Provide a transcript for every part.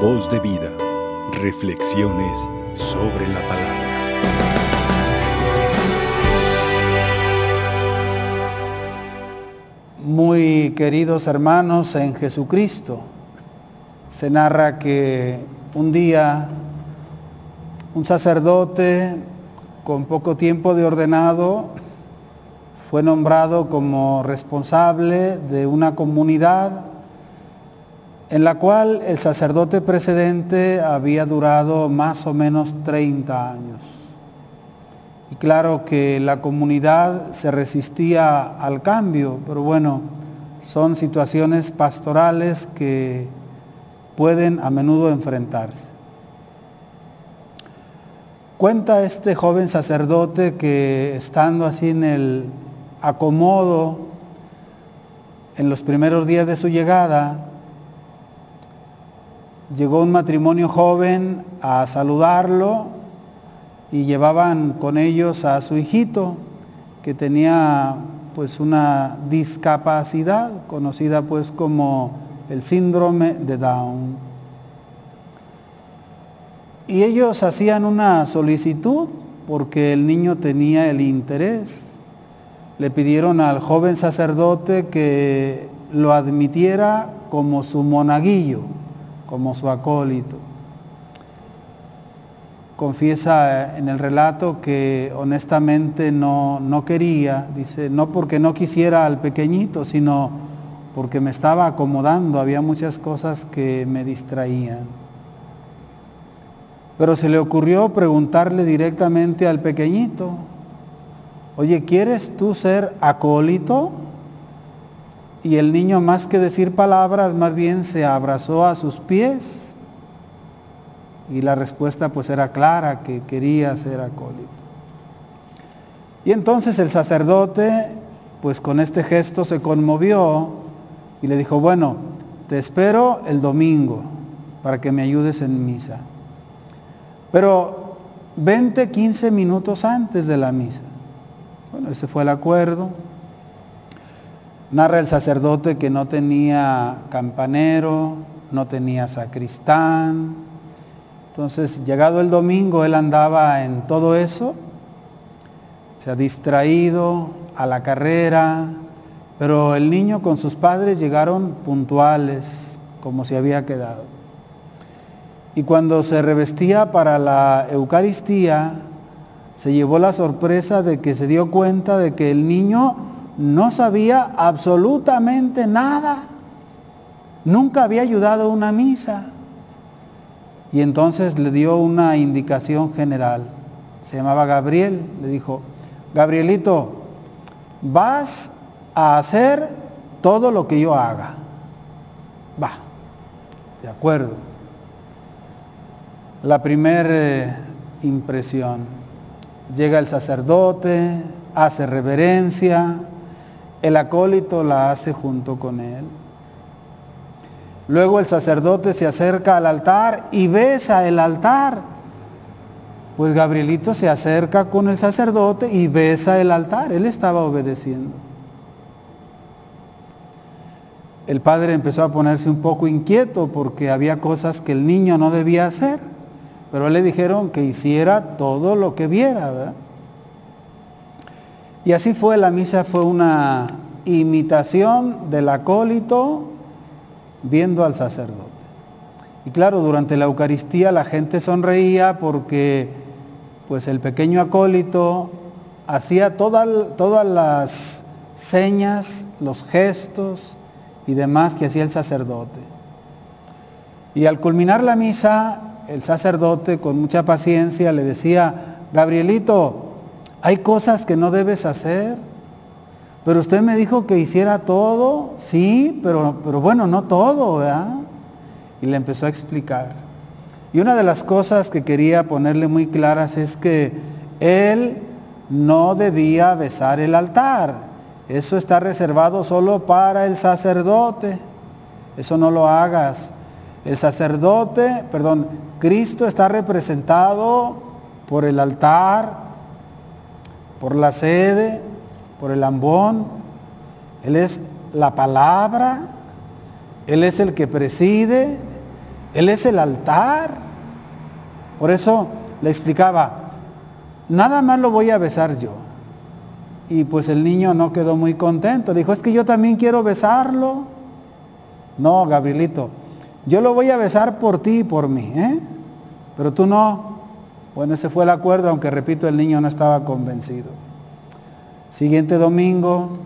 Voz de vida. Reflexiones sobre la palabra. Muy queridos hermanos en Jesucristo, se narra que un día un sacerdote con poco tiempo de ordenado fue nombrado como responsable de una comunidad en la cual el sacerdote precedente había durado más o menos 30 años. Y claro que la comunidad se resistía al cambio, pero bueno, son situaciones pastorales que pueden a menudo enfrentarse. Cuenta este joven sacerdote que estando así en el acomodo en los primeros días de su llegada, llegó un matrimonio joven a saludarlo y llevaban con ellos a su hijito que tenía pues una discapacidad conocida pues como el síndrome de Down. Y ellos hacían una solicitud porque el niño tenía el interés. Le pidieron al joven sacerdote que lo admitiera como su monaguillo como su acólito. Confiesa en el relato que honestamente no, no quería, dice, no porque no quisiera al pequeñito, sino porque me estaba acomodando, había muchas cosas que me distraían. Pero se le ocurrió preguntarle directamente al pequeñito, oye, ¿quieres tú ser acólito? Y el niño más que decir palabras, más bien se abrazó a sus pies. Y la respuesta pues era clara, que quería ser acólito. Y entonces el sacerdote, pues con este gesto se conmovió y le dijo, bueno, te espero el domingo para que me ayudes en misa. Pero 20, 15 minutos antes de la misa. Bueno, ese fue el acuerdo. Narra el sacerdote que no tenía campanero, no tenía sacristán. Entonces, llegado el domingo, él andaba en todo eso, se ha distraído a la carrera, pero el niño con sus padres llegaron puntuales, como se había quedado. Y cuando se revestía para la Eucaristía, se llevó la sorpresa de que se dio cuenta de que el niño no sabía absolutamente nada. Nunca había ayudado a una misa. Y entonces le dio una indicación general. Se llamaba Gabriel. Le dijo, Gabrielito, vas a hacer todo lo que yo haga. Va, de acuerdo. La primera eh, impresión. Llega el sacerdote, hace reverencia, el acólito la hace junto con él. Luego el sacerdote se acerca al altar y besa el altar. Pues Gabrielito se acerca con el sacerdote y besa el altar. Él estaba obedeciendo. El padre empezó a ponerse un poco inquieto porque había cosas que el niño no debía hacer. Pero le dijeron que hiciera todo lo que viera. Y así fue, la misa fue una imitación del acólito viendo al sacerdote. Y claro, durante la Eucaristía la gente sonreía porque pues el pequeño acólito hacía todas, todas las señas, los gestos y demás que hacía el sacerdote. Y al culminar la misa, el sacerdote con mucha paciencia le decía, Gabrielito, hay cosas que no debes hacer. Pero usted me dijo que hiciera todo, sí, pero, pero bueno, no todo, ¿verdad? Y le empezó a explicar. Y una de las cosas que quería ponerle muy claras es que él no debía besar el altar. Eso está reservado solo para el sacerdote. Eso no lo hagas. El sacerdote, perdón, Cristo está representado por el altar, por la sede, por el ambón. Él es la palabra, Él es el que preside, Él es el altar. Por eso le explicaba, nada más lo voy a besar yo. Y pues el niño no quedó muy contento. Dijo, es que yo también quiero besarlo. No, Gabrielito, yo lo voy a besar por ti y por mí, ¿eh? Pero tú no. Bueno, ese fue el acuerdo, aunque repito, el niño no estaba convencido. Siguiente domingo,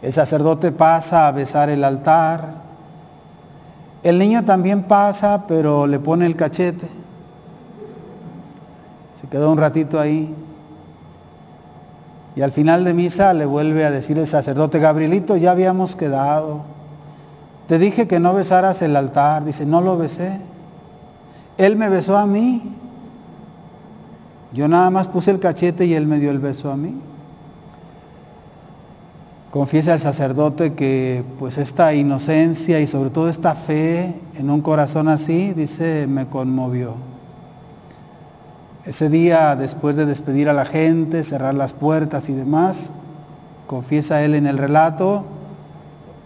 el sacerdote pasa a besar el altar. El niño también pasa, pero le pone el cachete. Se quedó un ratito ahí. Y al final de misa le vuelve a decir el sacerdote, Gabrielito, ya habíamos quedado. Te dije que no besaras el altar. Dice, no lo besé. Él me besó a mí. Yo nada más puse el cachete y él me dio el beso a mí. Confiesa el sacerdote que pues esta inocencia y sobre todo esta fe en un corazón así, dice, me conmovió. Ese día, después de despedir a la gente, cerrar las puertas y demás, confiesa él en el relato,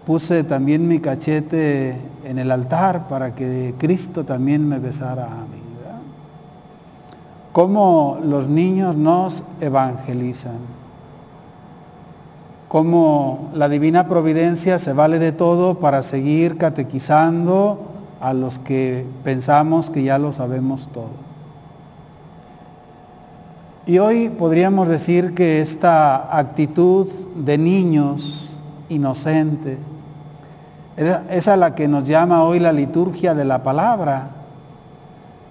puse también mi cachete en el altar para que Cristo también me besara a mí. Cómo los niños nos evangelizan. Cómo la divina providencia se vale de todo para seguir catequizando a los que pensamos que ya lo sabemos todo. Y hoy podríamos decir que esta actitud de niños inocentes, es a la que nos llama hoy la liturgia de la palabra.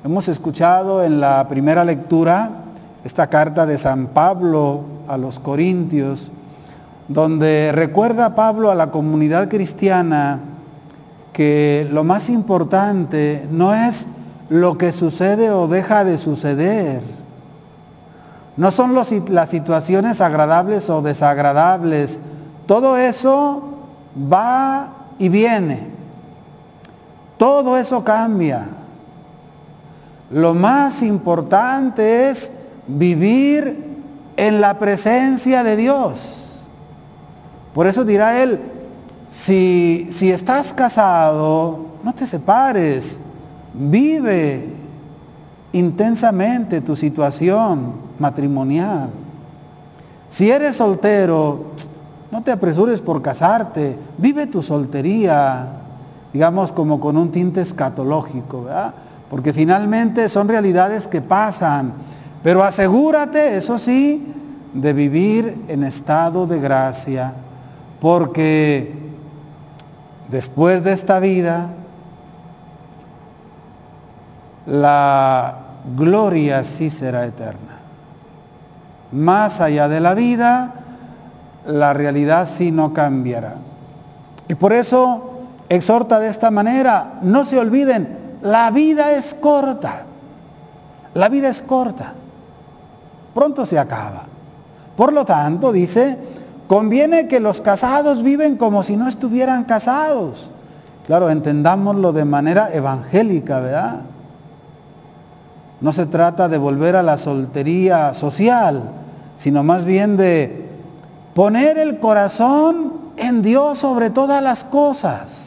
Hemos escuchado en la primera lectura esta carta de San Pablo a los Corintios, donde recuerda Pablo a la comunidad cristiana que lo más importante no es lo que sucede o deja de suceder. No son las situaciones agradables o desagradables. Todo eso va y viene. Todo eso cambia. Lo más importante es vivir en la presencia de Dios. Por eso dirá él, si, si estás casado, no te separes, vive intensamente tu situación matrimonial. Si eres soltero, no te apresures por casarte, vive tu soltería, digamos como con un tinte escatológico, ¿verdad? Porque finalmente son realidades que pasan, pero asegúrate, eso sí, de vivir en estado de gracia, porque después de esta vida, la gloria sí será eterna. Más allá de la vida, la realidad sí no cambiará. Y por eso exhorta de esta manera, no se olviden, la vida es corta. La vida es corta. Pronto se acaba. Por lo tanto, dice, conviene que los casados viven como si no estuvieran casados. Claro, entendámoslo de manera evangélica, ¿verdad? No se trata de volver a la soltería social, sino más bien de Poner el corazón en Dios sobre todas las cosas.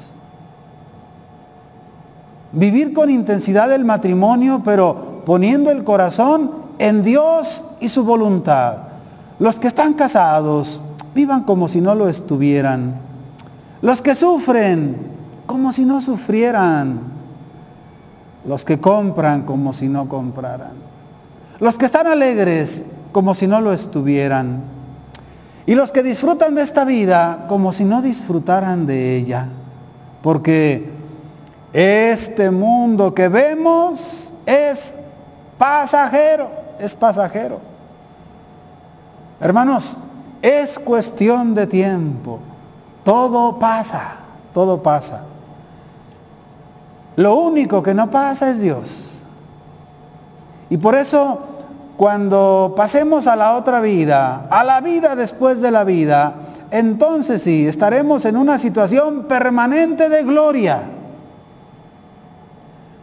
Vivir con intensidad el matrimonio, pero poniendo el corazón en Dios y su voluntad. Los que están casados, vivan como si no lo estuvieran. Los que sufren, como si no sufrieran. Los que compran, como si no compraran. Los que están alegres, como si no lo estuvieran y los que disfrutan de esta vida como si no disfrutaran de ella. Porque este mundo que vemos es pasajero, es pasajero. Hermanos, es cuestión de tiempo. Todo pasa, todo pasa. Lo único que no pasa es Dios. Y por eso cuando pasemos a la otra vida, a la vida después de la vida, entonces sí, estaremos en una situación permanente de gloria.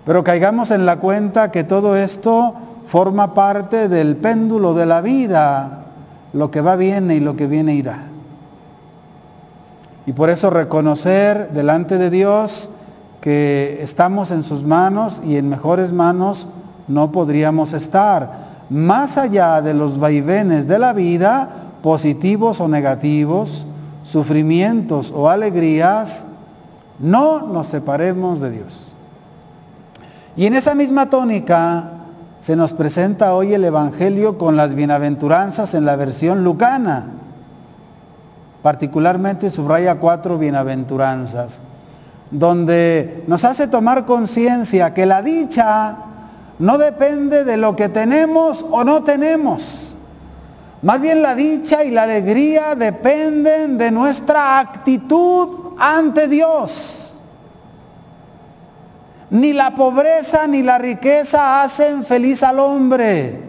Pero caigamos en la cuenta que todo esto forma parte del péndulo de la vida. Lo que va viene y lo que viene irá. Y por eso reconocer delante de Dios que estamos en sus manos y en mejores manos no podríamos estar. Más allá de los vaivenes de la vida, positivos o negativos, sufrimientos o alegrías, no nos separemos de Dios. Y en esa misma tónica se nos presenta hoy el Evangelio con las bienaventuranzas en la versión lucana. Particularmente subraya cuatro bienaventuranzas, donde nos hace tomar conciencia que la dicha no depende de lo que tenemos o no tenemos. Más bien la dicha y la alegría dependen de nuestra actitud ante Dios. Ni la pobreza ni la riqueza hacen feliz al hombre,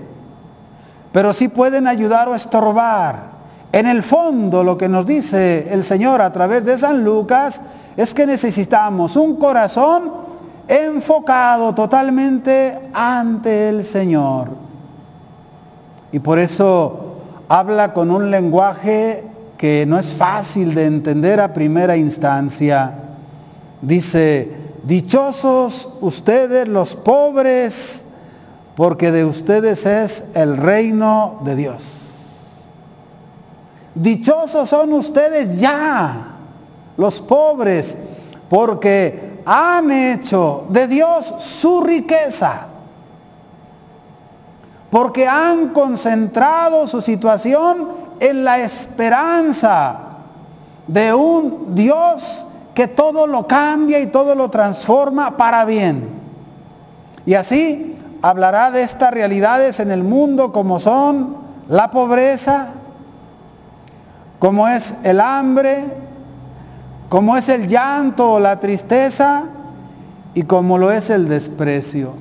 pero sí pueden ayudar o estorbar. En el fondo lo que nos dice el Señor a través de San Lucas es que necesitamos un corazón enfocado totalmente ante el Señor. Y por eso habla con un lenguaje que no es fácil de entender a primera instancia. Dice, dichosos ustedes los pobres, porque de ustedes es el reino de Dios. Dichosos son ustedes ya, los pobres, porque han hecho de Dios su riqueza porque han concentrado su situación en la esperanza de un Dios que todo lo cambia y todo lo transforma para bien. Y así hablará de estas realidades en el mundo como son la pobreza, como es el hambre, como es el llanto o la tristeza y como lo es el desprecio.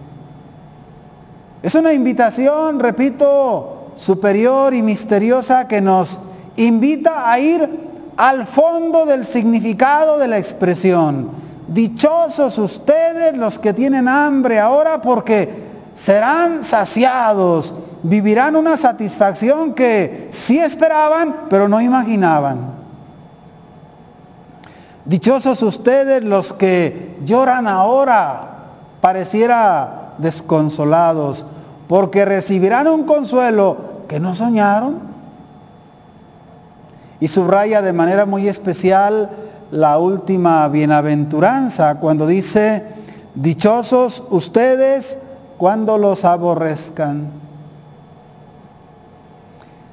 Es una invitación, repito, superior y misteriosa que nos invita a ir al fondo del significado de la expresión. Dichosos ustedes los que tienen hambre ahora porque serán saciados, vivirán una satisfacción que sí esperaban, pero no imaginaban. Dichosos ustedes los que lloran ahora, pareciera desconsolados, porque recibirán un consuelo que no soñaron. Y subraya de manera muy especial la última bienaventuranza cuando dice, dichosos ustedes cuando los aborrezcan.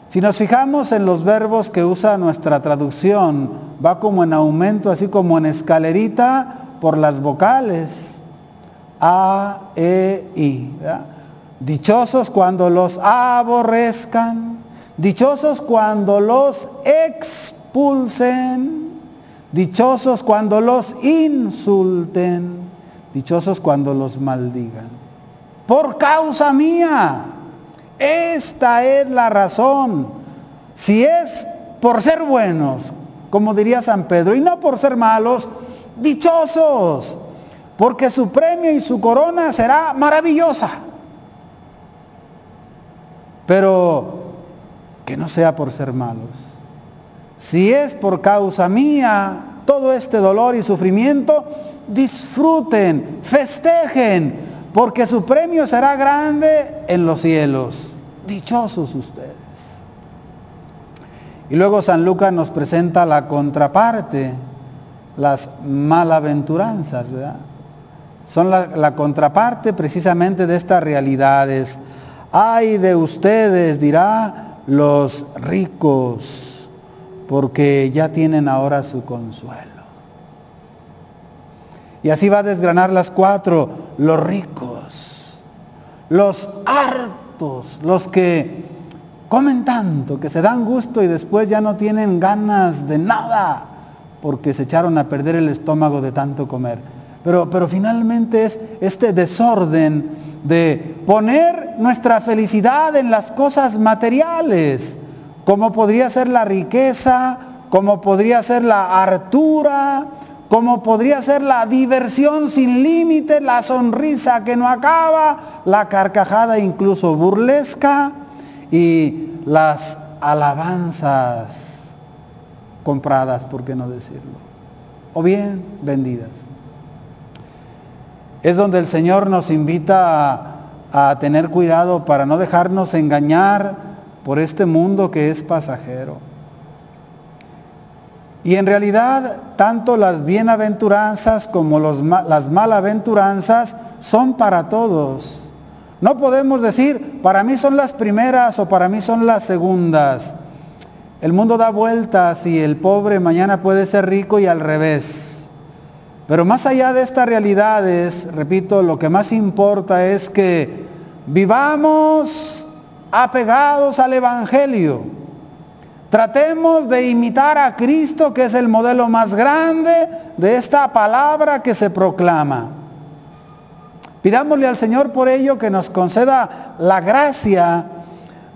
Si nos fijamos en los verbos que usa nuestra traducción, va como en aumento, así como en escalerita por las vocales. A, E, I. Dichosos cuando los aborrezcan, dichosos cuando los expulsen, dichosos cuando los insulten, dichosos cuando los maldigan. Por causa mía, esta es la razón. Si es por ser buenos, como diría San Pedro, y no por ser malos, dichosos porque su premio y su corona será maravillosa. Pero que no sea por ser malos. Si es por causa mía todo este dolor y sufrimiento, disfruten, festejen, porque su premio será grande en los cielos. Dichosos ustedes. Y luego San Lucas nos presenta la contraparte, las malaventuranzas, ¿verdad? son la, contraparte precisamente de estas realidades. Ay de ustedes, dirá, los ricos, porque ya tienen ahora su consuelo. Y así va a desgranar las cuatro, los ricos, los hartos, los que comen tanto, que se dan gusto y después ya no tienen ganas de nada, porque se echaron a perder el estómago de tanto comer. Pero, finalmente es este desorden de poner nuestra felicidad en las cosas materiales, como podría ser la riqueza, como podría ser la hartura, como podría ser la diversión sin límite, la sonrisa que no acaba, la carcajada incluso burlesca y las alabanzas compradas, por qué no decirlo, o bien vendidas. Es donde el Señor nos invita a, tener cuidado para no dejarnos engañar por este mundo que es pasajero. Y en realidad, tanto las bienaventuranzas como las malaventuranzas son para todos. No podemos decir, para mí son las primeras o para mí son las segundas. El mundo da vueltas y el pobre mañana puede ser rico y al revés. Pero más allá de estas realidades, repito, lo que más importa es que vivamos apegados al Evangelio. Tratemos de imitar a Cristo, que es el modelo más grande de esta palabra que se proclama. Pidámosle al Señor por ello que nos conceda la gracia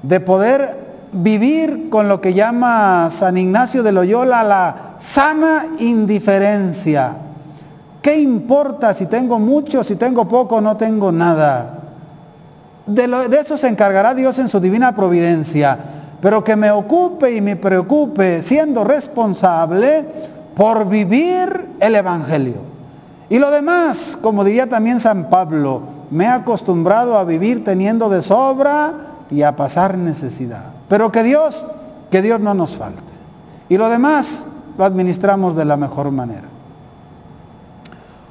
de poder vivir con lo que llama San Ignacio de Loyola la sana indiferencia. ¿Qué importa si tengo mucho, si tengo poco, no tengo nada? De, de, eso se encargará Dios en su divina providencia. Pero que me ocupe y me preocupe siendo responsable por vivir el Evangelio. Y lo demás, como diría también San Pablo, me he acostumbrado a vivir teniendo de sobra y a pasar necesidad. Pero que Dios, que Dios no nos falte. Y lo demás lo administramos de la mejor manera.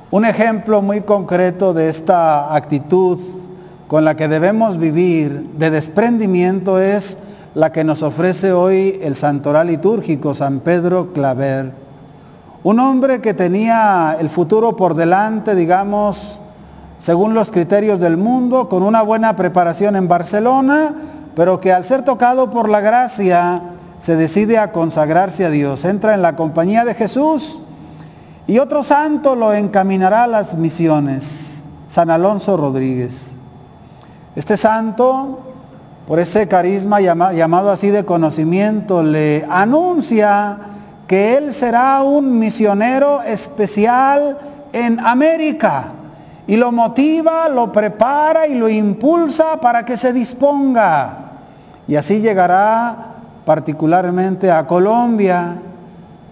Un ejemplo muy concreto de esta actitud con la que debemos vivir de desprendimiento es la que nos ofrece hoy el santoral litúrgico San Pedro Claver. Un hombre que tenía el futuro por delante, digamos, según los criterios del mundo, con una buena preparación en Barcelona, pero que al ser tocado por la gracia se decide a consagrarse a Dios. Entra en la compañía de Jesús y otro santo lo encaminará a las misiones, San Alonso Rodríguez. Este santo, por ese carisma llamado así de conocimiento, le anuncia que él será un misionero especial en América y lo motiva, lo prepara y lo impulsa para que se disponga. Y así llegará particularmente a Colombia,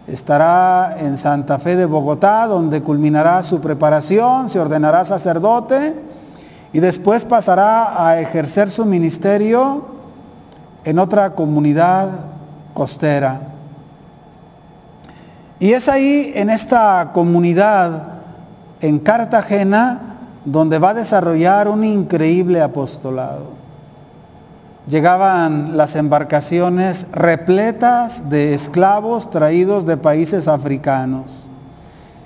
estará en Santa Fe de Bogotá, donde culminará su preparación, se ordenará sacerdote y después pasará a ejercer su ministerio en otra comunidad costera. Y es ahí, en esta comunidad, en Cartagena, donde va a desarrollar un increíble apostolado llegaban las embarcaciones repletas de esclavos traídos de países africanos.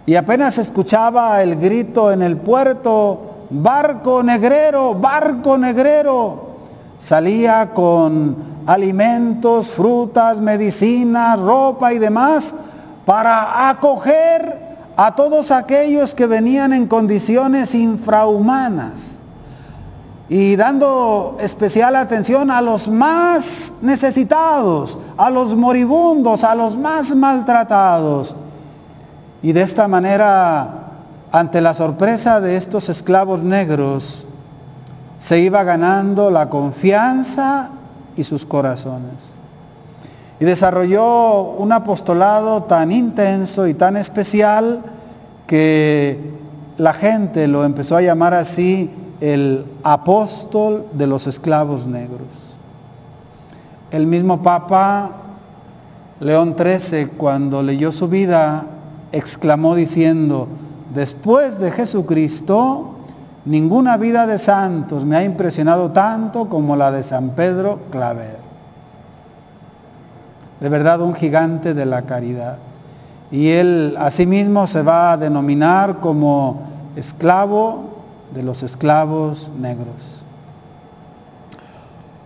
Y apenas escuchaba el grito en el puerto, barco negrero, barco negrero. Salía con alimentos, frutas, medicinas, ropa y demás para acoger a todos aquellos que venían en condiciones infrahumanas y dando especial atención a los más necesitados, a los moribundos, a los más maltratados. Y de esta manera, ante la sorpresa de estos esclavos negros, se iba ganando la confianza y sus corazones. Y desarrolló un apostolado tan intenso y tan especial que la gente lo empezó a llamar así el apóstol de los esclavos negros. El mismo Papa León XIII, cuando leyó su vida, exclamó diciendo, después de Jesucristo, ninguna vida de santos me ha impresionado tanto como la de San Pedro Claver. De verdad, un gigante de la caridad. Y él asimismo se va a denominar como esclavo de los esclavos negros.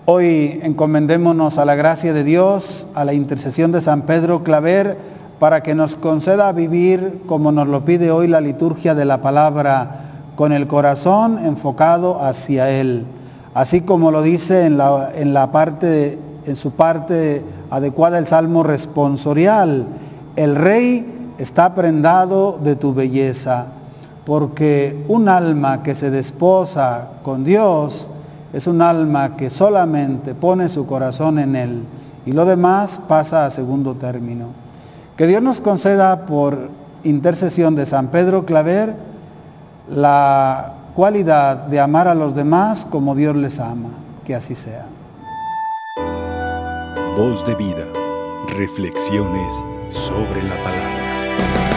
Hoy encomendémonos a la gracia de Dios, a la intercesión de San Pedro Claver, para que nos conceda vivir como nos lo pide hoy la liturgia de la palabra, con el corazón enfocado hacia Él. Así como lo dice en, la, en, la parte, en su parte adecuada el Salmo responsorial, el Rey está prendado de tu belleza porque un alma que se desposa con Dios es un alma que solamente pone su corazón en Él y lo demás pasa a segundo término. Que Dios nos conceda por intercesión de San Pedro Claver la cualidad de amar a los demás como Dios les ama. Que así sea. Voz de vida. Reflexiones sobre la palabra.